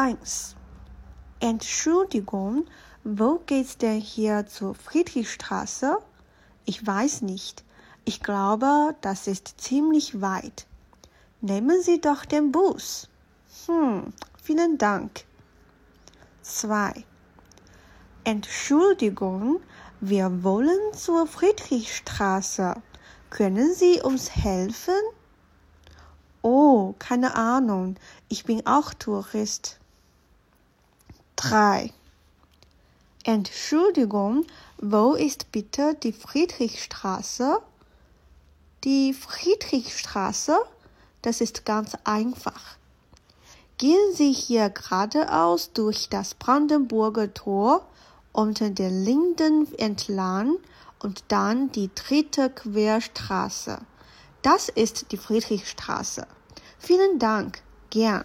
1. Entschuldigung, wo geht's denn hier zur Friedrichstraße? Ich weiß nicht. Ich glaube, das ist ziemlich weit. Nehmen Sie doch den Bus. Hm, vielen Dank. 2. Entschuldigung, wir wollen zur Friedrichstraße. Können Sie uns helfen? Oh, keine Ahnung. Ich bin auch Tourist. 3. Entschuldigung, wo ist bitte die Friedrichstraße? Die Friedrichstraße? Das ist ganz einfach. Gehen Sie hier geradeaus durch das Brandenburger Tor unter den Linden entlang und dann die dritte Querstraße. Das ist die Friedrichstraße. Vielen Dank, gern.